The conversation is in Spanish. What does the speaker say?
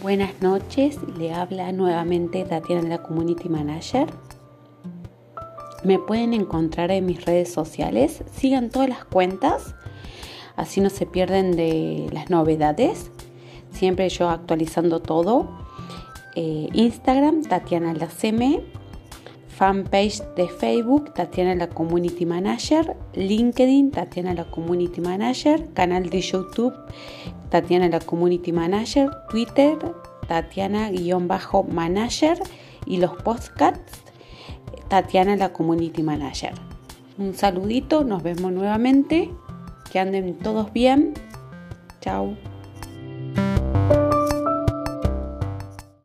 Buenas noches, le habla nuevamente Tatiana la Community Manager. Me pueden encontrar en mis redes sociales, sigan todas las cuentas, así no se pierden de las novedades. Siempre yo actualizando todo. Eh, Instagram, Tatiana la CM, fanpage de Facebook, Tatiana la Community Manager, LinkedIn, Tatiana la Community Manager, canal de YouTube, Tatiana la Community Manager, Twitter, Tatiana-Manager y los podcasts, Tatiana la Community Manager. Un saludito, nos vemos nuevamente, que anden todos bien. Chao.